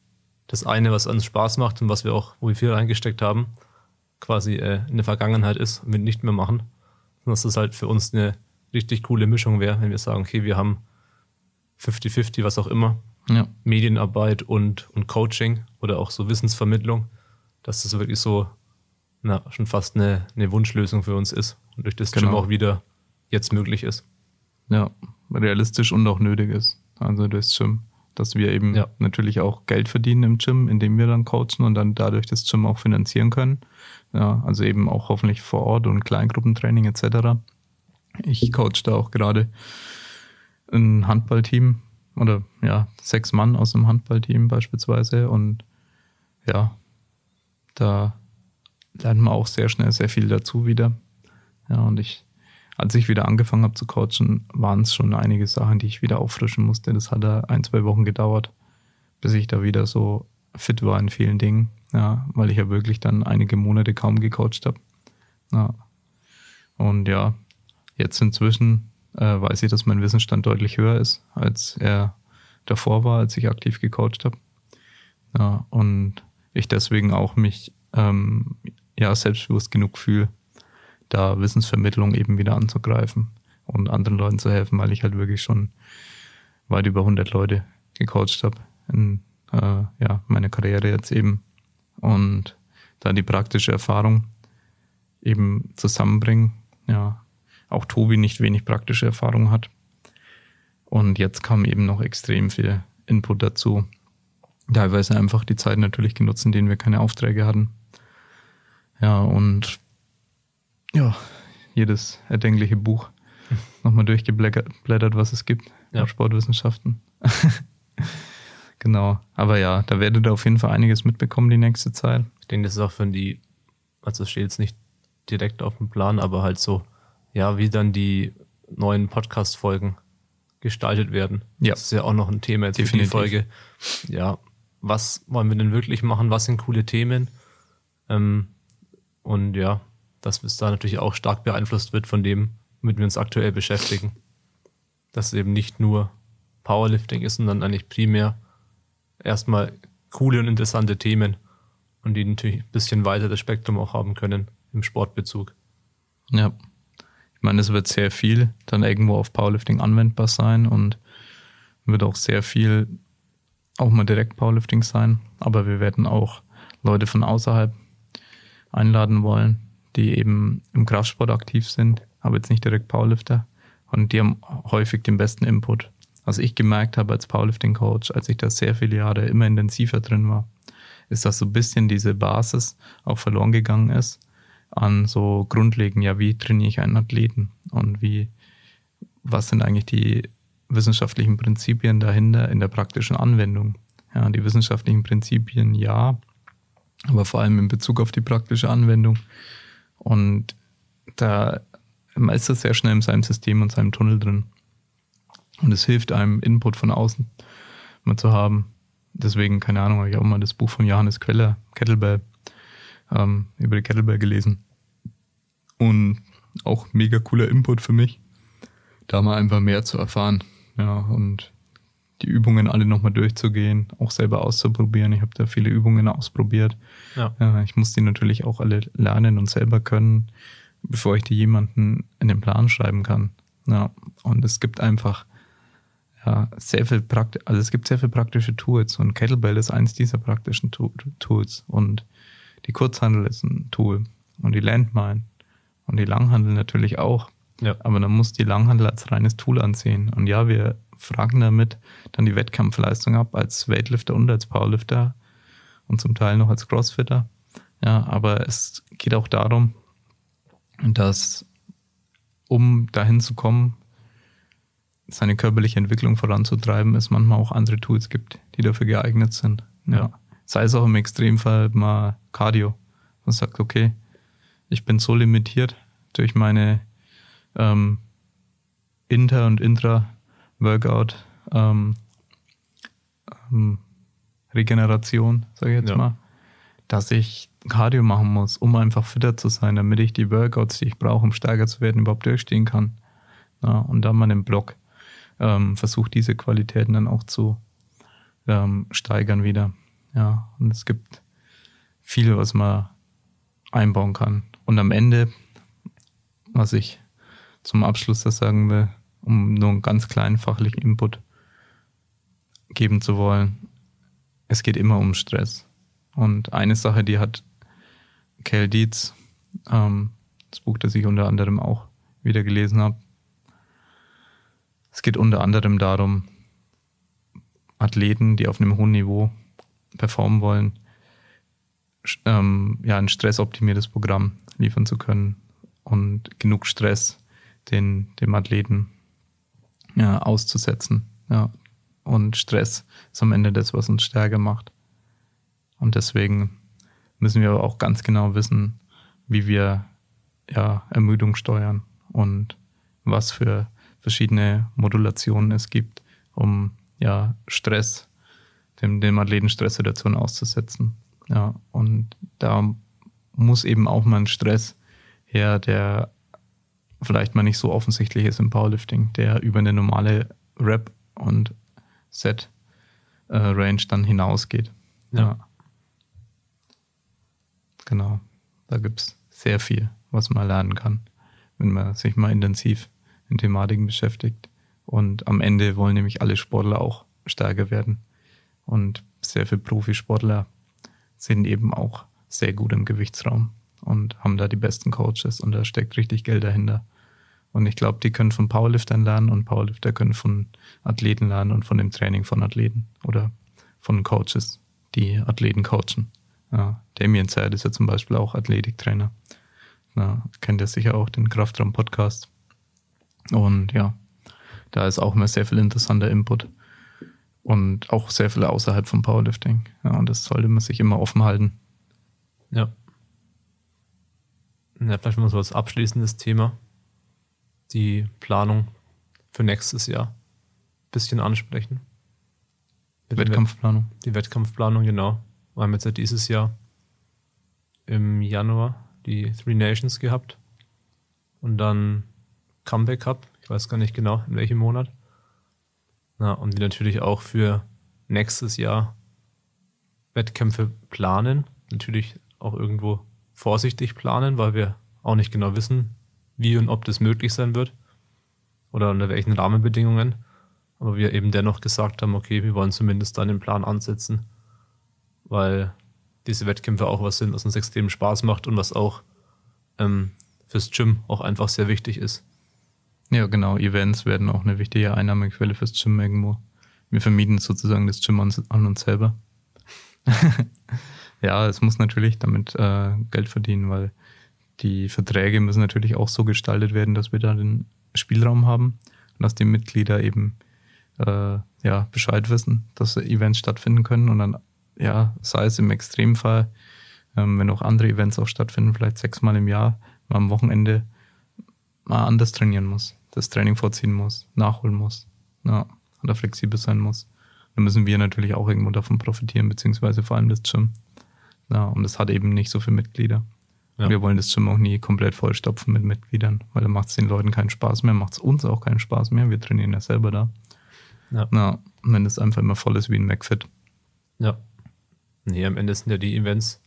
das eine, was uns Spaß macht und was wir auch, wo wir viel reingesteckt haben, quasi äh, in der Vergangenheit ist und wir nicht mehr machen, sondern dass das halt für uns eine richtig coole Mischung wäre, wenn wir sagen, okay, wir haben 50-50, was auch immer, ja. Medienarbeit und, und Coaching oder auch so Wissensvermittlung, dass das wirklich so na, schon fast eine, eine Wunschlösung für uns ist und durch das genau. Gym auch wieder jetzt möglich ist. Ja, realistisch und auch nötig ist. Also durchs Gym. Dass wir eben ja. natürlich auch Geld verdienen im Gym, indem wir dann coachen und dann dadurch das Gym auch finanzieren können. Ja, also eben auch hoffentlich vor Ort und Kleingruppentraining etc. Ich coach da auch gerade ein Handballteam oder ja, sechs Mann aus dem Handballteam beispielsweise und ja, da lernt man auch sehr schnell sehr viel dazu wieder. Ja, und ich, als ich wieder angefangen habe zu coachen, waren es schon einige Sachen, die ich wieder auffrischen musste. Das hat ein, zwei Wochen gedauert, bis ich da wieder so fit war in vielen Dingen. Ja, weil ich ja wirklich dann einige Monate kaum gecoacht habe. Ja. Und ja, jetzt inzwischen äh, weiß ich, dass mein Wissensstand deutlich höher ist, als er davor war, als ich aktiv gecoacht habe. Ja, und ich deswegen auch mich ähm, ja selbstbewusst genug fühle, da Wissensvermittlung eben wieder anzugreifen und anderen Leuten zu helfen, weil ich halt wirklich schon weit über 100 Leute gecoacht habe in äh, ja, meiner Karriere jetzt eben und da die praktische Erfahrung eben zusammenbringen. Ja, auch Tobi nicht wenig praktische Erfahrung hat. Und jetzt kam eben noch extrem viel Input dazu. Teilweise einfach die Zeit natürlich genutzt, in denen wir keine Aufträge hatten. Ja, und ja, jedes erdenkliche Buch *laughs* nochmal durchgeblättert, was es gibt ja. Sportwissenschaften. *laughs* genau. Aber ja, da werdet ihr auf jeden Fall einiges mitbekommen die nächste Zeit. Ich denke, das ist auch für die, also es steht jetzt nicht direkt auf dem Plan, aber halt so, ja, wie dann die neuen Podcast-Folgen gestaltet werden. Ja. Das ist ja auch noch ein Thema jetzt Definitiv. für die Folge. Ja, was wollen wir denn wirklich machen? Was sind coole Themen? Ähm, und ja, dass es da natürlich auch stark beeinflusst wird von dem, womit wir uns aktuell beschäftigen. Dass es eben nicht nur Powerlifting ist, sondern eigentlich primär erstmal coole und interessante Themen und die natürlich ein bisschen weiter das Spektrum auch haben können im Sportbezug. Ja. Ich meine, es wird sehr viel dann irgendwo auf Powerlifting anwendbar sein und wird auch sehr viel auch mal direkt Powerlifting sein, aber wir werden auch Leute von außerhalb einladen wollen, die eben im Kraftsport aktiv sind, aber jetzt nicht direkt Powerlifter. Und die haben häufig den besten Input. Was ich gemerkt habe als Powerlifting-Coach, als ich da sehr viele Jahre immer intensiver drin war, ist, dass so ein bisschen diese Basis auch verloren gegangen ist an so grundlegend, ja, wie trainiere ich einen Athleten und wie, was sind eigentlich die wissenschaftlichen Prinzipien dahinter in der praktischen Anwendung? Ja, die wissenschaftlichen Prinzipien, ja, aber vor allem in Bezug auf die praktische Anwendung. Und da ist das sehr schnell in seinem System und seinem Tunnel drin. Und es hilft einem, Input von außen mal zu haben. Deswegen, keine Ahnung, habe ich auch mal das Buch von Johannes Queller, Kettlebell, ähm, über die Kettlebell gelesen. Und auch mega cooler Input für mich, da mal einfach mehr zu erfahren. Ja, und die Übungen alle nochmal durchzugehen, auch selber auszuprobieren. Ich habe da viele Übungen ausprobiert. Ja. ja. ich muss die natürlich auch alle lernen und selber können, bevor ich die jemanden in den Plan schreiben kann. Ja, und es gibt einfach ja, sehr viel Prakt also es gibt sehr viel praktische Tools und Kettlebell ist eins dieser praktischen Tools und die Kurzhandel ist ein Tool und die Landmine und die Langhandel natürlich auch. Ja. Aber dann muss die Langhandel als reines Tool ansehen. Und ja, wir fragen damit dann die Wettkampfleistung ab als Weightlifter und als Powerlifter und zum Teil noch als Crossfitter. Ja, aber es geht auch darum, dass um dahin zu kommen, seine körperliche Entwicklung voranzutreiben, es manchmal auch andere Tools gibt, die dafür geeignet sind. Ja. Sei es auch im Extremfall mal Cardio. Man sagt, okay, ich bin so limitiert durch meine ähm, Inter- und Intra-Workout ähm, ähm, Regeneration, sage ich jetzt ja. mal, dass ich Cardio machen muss, um einfach fitter zu sein, damit ich die Workouts, die ich brauche, um stärker zu werden, überhaupt durchstehen kann. Ja, und dann mal im Block ähm, versuche diese Qualitäten dann auch zu ähm, steigern wieder. Ja, und es gibt viel, was man einbauen kann. Und am Ende, was ich zum Abschluss das sagen will, um nur einen ganz kleinen fachlichen Input geben zu wollen, es geht immer um Stress. Und eine Sache, die hat Cal Dietz, ähm, das Buch, das ich unter anderem auch wieder gelesen habe, es geht unter anderem darum, Athleten, die auf einem hohen Niveau performen wollen, ähm, ja, ein stressoptimiertes Programm liefern zu können und genug Stress den, dem Athleten ja, auszusetzen. Ja. Und Stress ist am Ende das, was uns stärker macht. Und deswegen müssen wir aber auch ganz genau wissen, wie wir ja, Ermüdung steuern und was für verschiedene Modulationen es gibt, um ja, Stress, dem, dem Athleten Stresssituationen auszusetzen. Ja, und da muss eben auch mal ein Stress her, der vielleicht mal nicht so offensichtlich ist im Powerlifting, der über eine normale Rep und Set äh, Range dann hinausgeht. Ja. ja. Genau. Da gibt es sehr viel, was man lernen kann, wenn man sich mal intensiv in Thematiken beschäftigt. Und am Ende wollen nämlich alle Sportler auch stärker werden. Und sehr viele Profisportler sind eben auch sehr gut im Gewichtsraum und haben da die besten Coaches und da steckt richtig Geld dahinter. Und ich glaube, die können von Powerliftern lernen und Powerlifter können von Athleten lernen und von dem Training von Athleten oder von Coaches, die Athleten coachen. Ja, Damien Zerd ist ja zum Beispiel auch Athletiktrainer. Ja, kennt ihr sicher auch den Kraftraum-Podcast. Und ja, da ist auch immer sehr viel interessanter Input und auch sehr viel außerhalb vom Powerlifting. Ja, und das sollte man sich immer offen halten. Ja. Ja, vielleicht mal so als abschließendes Thema die Planung für nächstes Jahr ein bisschen ansprechen. Wettkampfplanung. Die Wettkampfplanung, genau. Wir haben jetzt ja dieses Jahr im Januar die Three Nations gehabt und dann Comeback Cup. Ich weiß gar nicht genau, in welchem Monat. Na, und die natürlich auch für nächstes Jahr Wettkämpfe planen. Natürlich auch irgendwo vorsichtig planen, weil wir auch nicht genau wissen, wie und ob das möglich sein wird oder unter welchen Rahmenbedingungen. Aber wir eben dennoch gesagt haben, okay, wir wollen zumindest dann den Plan ansetzen, weil diese Wettkämpfe auch was sind, was uns extrem Spaß macht und was auch ähm, fürs Gym auch einfach sehr wichtig ist. Ja, genau. Events werden auch eine wichtige Einnahmequelle fürs Gym irgendwo. Wir vermieten sozusagen das Gym an uns selber. *laughs* ja, es muss natürlich damit äh, Geld verdienen, weil die Verträge müssen natürlich auch so gestaltet werden, dass wir da den Spielraum haben und dass die Mitglieder eben äh, ja, Bescheid wissen, dass Events stattfinden können und dann, ja, sei es im Extremfall, ähm, wenn auch andere Events auch stattfinden, vielleicht sechsmal im Jahr, mal am Wochenende mal anders trainieren muss, das Training vorziehen muss, nachholen muss, ja, oder flexibel sein muss. Dann müssen wir natürlich auch irgendwo davon profitieren, beziehungsweise vor allem das Gym. Ja, und das hat eben nicht so viele Mitglieder. Ja. Wir wollen das Gym auch nie komplett vollstopfen mit Mitgliedern, weil dann macht es den Leuten keinen Spaß mehr, macht es uns auch keinen Spaß mehr. Wir trainieren ja selber da. Ja. Na, wenn es einfach immer voll ist wie ein McFit. Ja. Nee, am Ende sind ja die Events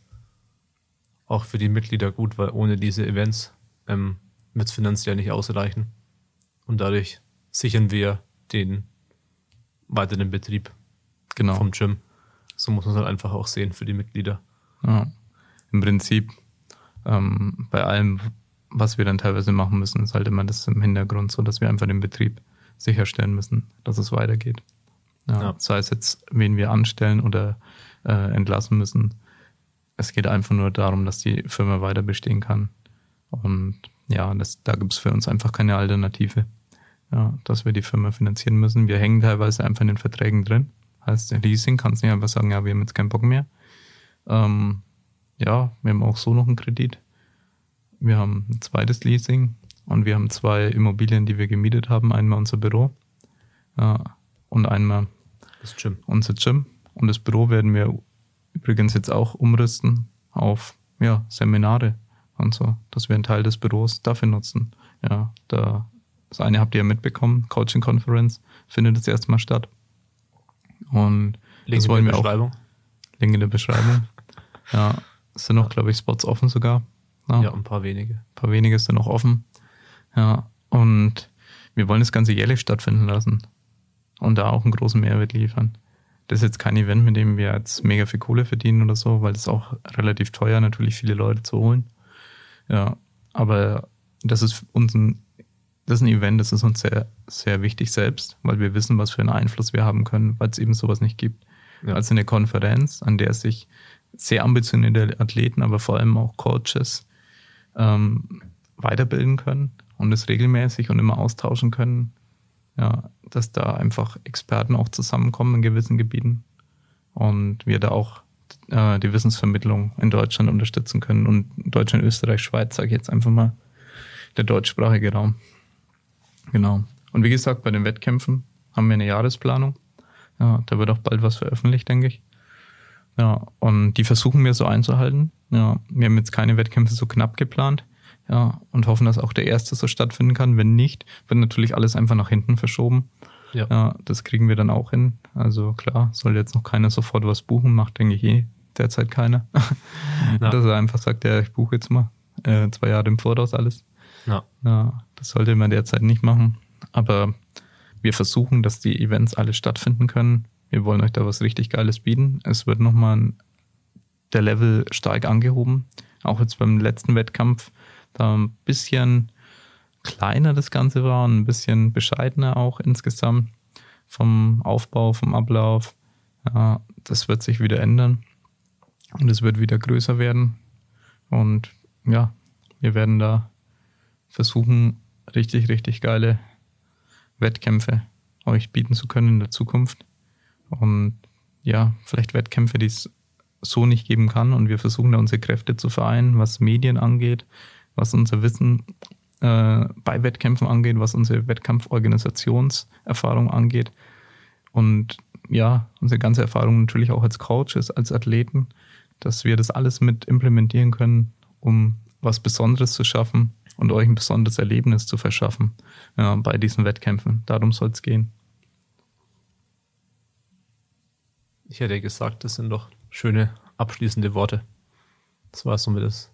auch für die Mitglieder gut, weil ohne diese Events ähm, wird es finanziell nicht ausreichen. und dadurch sichern wir den weiteren Betrieb Genau. vom Gym. So muss man es halt einfach auch sehen für die Mitglieder. Ja. Im Prinzip, ähm, bei allem, was wir dann teilweise machen müssen, ist halt immer das im Hintergrund so, dass wir einfach den Betrieb sicherstellen müssen, dass es weitergeht. Ja, Ja. Sei es jetzt, wen wir anstellen oder äh, entlassen müssen. Es geht einfach nur darum, dass die Firma weiter bestehen kann. Und ja, das, da gibt es für uns einfach keine Alternative. Ja, dass wir die Firma finanzieren müssen. Wir hängen teilweise einfach in den Verträgen drin. Heißt, Leasing kannst nicht einfach sagen, ja, wir haben jetzt keinen Bock mehr. Ähm, ja, wir haben auch so noch einen Kredit. Wir haben ein zweites Leasing und wir haben zwei Immobilien, die wir gemietet haben. Einmal unser Büro ja, und einmal Gym. unser Gym. Und das Büro werden wir übrigens jetzt auch umrüsten auf ja, Seminare und so, dass wir einen Teil des Büros dafür nutzen. Ja, da, das eine habt ihr ja mitbekommen, Coaching Conference findet jetzt erstmal statt. Und Link das in wollen der wir auch. Link in der Beschreibung. Ja, es sind noch, glaube ich, Spots offen sogar. Ja, ein paar wenige. Ein paar wenige sind noch offen. Ja, und wir wollen das Ganze jährlich stattfinden lassen und da auch einen großen Mehrwert liefern. Das ist jetzt kein Event, mit dem wir jetzt mega viel Kohle verdienen oder so, weil ist auch relativ teuer, natürlich viele Leute zu holen. Ja, aber das ist uns ein, das ist ein Event, das ist uns sehr, sehr wichtig selbst, weil wir wissen, was für einen Einfluss wir haben können, weil es eben sowas nicht gibt. Ja. Also eine Konferenz, an der sich sehr ambitionierte Athleten, aber vor allem auch Coaches ähm, weiterbilden können und es regelmäßig und immer austauschen können. Ja, dass da einfach Experten auch zusammenkommen in gewissen Gebieten und wir da auch äh, die Wissensvermittlung in Deutschland unterstützen können und Deutschland, Österreich, Schweiz, sage ich jetzt einfach mal, der deutschsprachige Raum. Genau. Und wie gesagt, bei den Wettkämpfen haben wir eine Jahresplanung. Ja, da wird auch bald was veröffentlicht, denke ich. Ja, und die versuchen wir so einzuhalten. Ja, wir haben jetzt keine Wettkämpfe so knapp geplant. Ja, und hoffen, dass auch der erste so stattfinden kann. Wenn nicht, wird natürlich alles einfach nach hinten verschoben. Ja. Ja, das kriegen wir dann auch hin. Also klar, soll jetzt noch keiner sofort was buchen, macht denke ich eh derzeit keiner. Ja. *laughs* Dass er einfach sagt, ja, ich buche jetzt mal äh, zwei Jahre im Voraus alles. Ja. Ja, das sollte man derzeit nicht machen. Aber wir versuchen, dass die Events alle stattfinden können. Wir wollen euch da was richtig Geiles bieten. Es wird nochmal der Level stark angehoben. Auch jetzt beim letzten Wettkampf, da ein bisschen kleiner das Ganze war und ein bisschen bescheidener auch insgesamt vom Aufbau, vom Ablauf. Ja, das wird sich wieder ändern und es wird wieder größer werden. Und ja, wir werden da versuchen, richtig, richtig geile Wettkämpfe euch bieten zu können in der Zukunft. Und ja, vielleicht Wettkämpfe, die es so nicht geben kann. Und wir versuchen da unsere Kräfte zu vereinen, was Medien angeht, was unser Wissen äh, bei Wettkämpfen angeht, was unsere Wettkampforganisationserfahrung angeht. Und ja, unsere ganze Erfahrung natürlich auch als Coaches, als Athleten, dass wir das alles mit implementieren können, um was Besonderes zu schaffen und euch ein besonderes Erlebnis zu verschaffen ja, bei diesen Wettkämpfen. Darum soll es gehen. Ich hätte gesagt, das sind doch schöne abschließende Worte. Das war somit das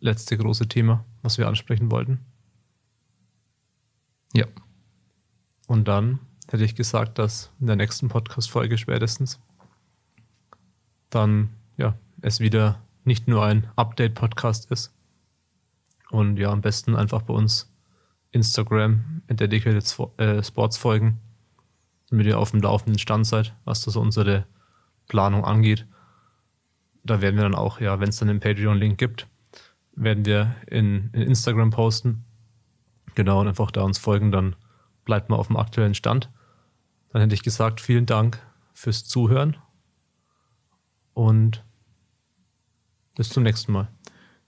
letzte große Thema, was wir ansprechen wollten. Ja, Und dann hätte ich gesagt, dass in der nächsten Podcast-Folge spätestens dann ja es wieder nicht nur ein Update-Podcast ist. Und ja, am besten einfach bei uns Instagram in Dedicated Spo- äh, Sports folgen, damit ihr auf dem laufenden Stand seid, was das unsere Planung angeht. Da werden wir dann auch, ja, wenn es dann den Patreon-Link gibt, werden wir in, in Instagram posten. Genau, und einfach da uns folgen, dann bleibt man auf dem aktuellen Stand. Dann hätte ich gesagt, vielen Dank fürs Zuhören und bis zum nächsten Mal.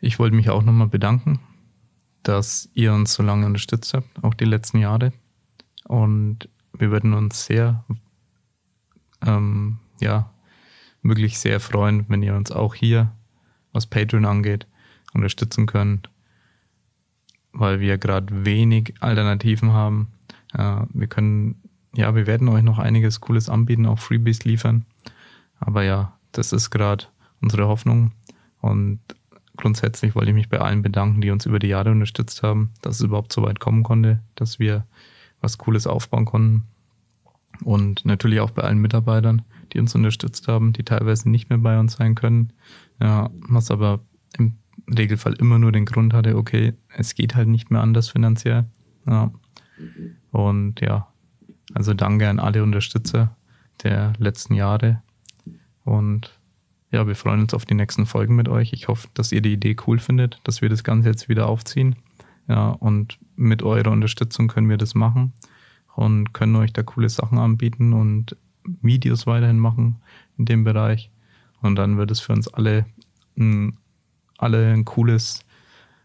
ich wollte mich auch nochmal bedanken, dass ihr uns so lange unterstützt habt, auch die letzten Jahre. Und wir würden uns sehr, ähm, ja, wirklich sehr freuen, wenn ihr uns auch hier, was Patreon angeht, unterstützen könnt, weil wir gerade wenig Alternativen haben. Äh, wir können, ja, wir werden euch noch einiges Cooles anbieten, auch Freebies liefern. Aber ja, das ist gerade unsere Hoffnung. Und grundsätzlich wollte ich mich bei allen bedanken, die uns über die Jahre unterstützt haben, dass es überhaupt so weit kommen konnte, dass wir was Cooles aufbauen konnten. Und natürlich auch bei allen Mitarbeitern, die uns unterstützt haben, die teilweise nicht mehr bei uns sein können. Ja, was aber im Regelfall immer nur den Grund hatte, okay, es geht halt nicht mehr anders finanziell. Ja. Und ja, also danke an alle Unterstützer der letzten Jahre. Und ja, wir freuen uns auf die nächsten Folgen mit euch. Ich hoffe, dass ihr die Idee cool findet, dass wir das Ganze jetzt wieder aufziehen. Ja, und mit eurer Unterstützung können wir das machen und können euch da coole Sachen anbieten und Videos weiterhin machen in dem Bereich. Und dann wird es für uns alle ein, alle ein cooles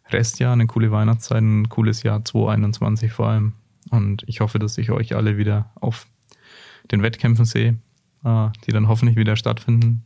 Restjahr, eine coole Weihnachtszeit, ein cooles Jahr 2021 vor allem. Und ich hoffe, dass ich euch alle wieder auf den Wettkämpfen sehe, äh, die dann hoffentlich wieder stattfinden.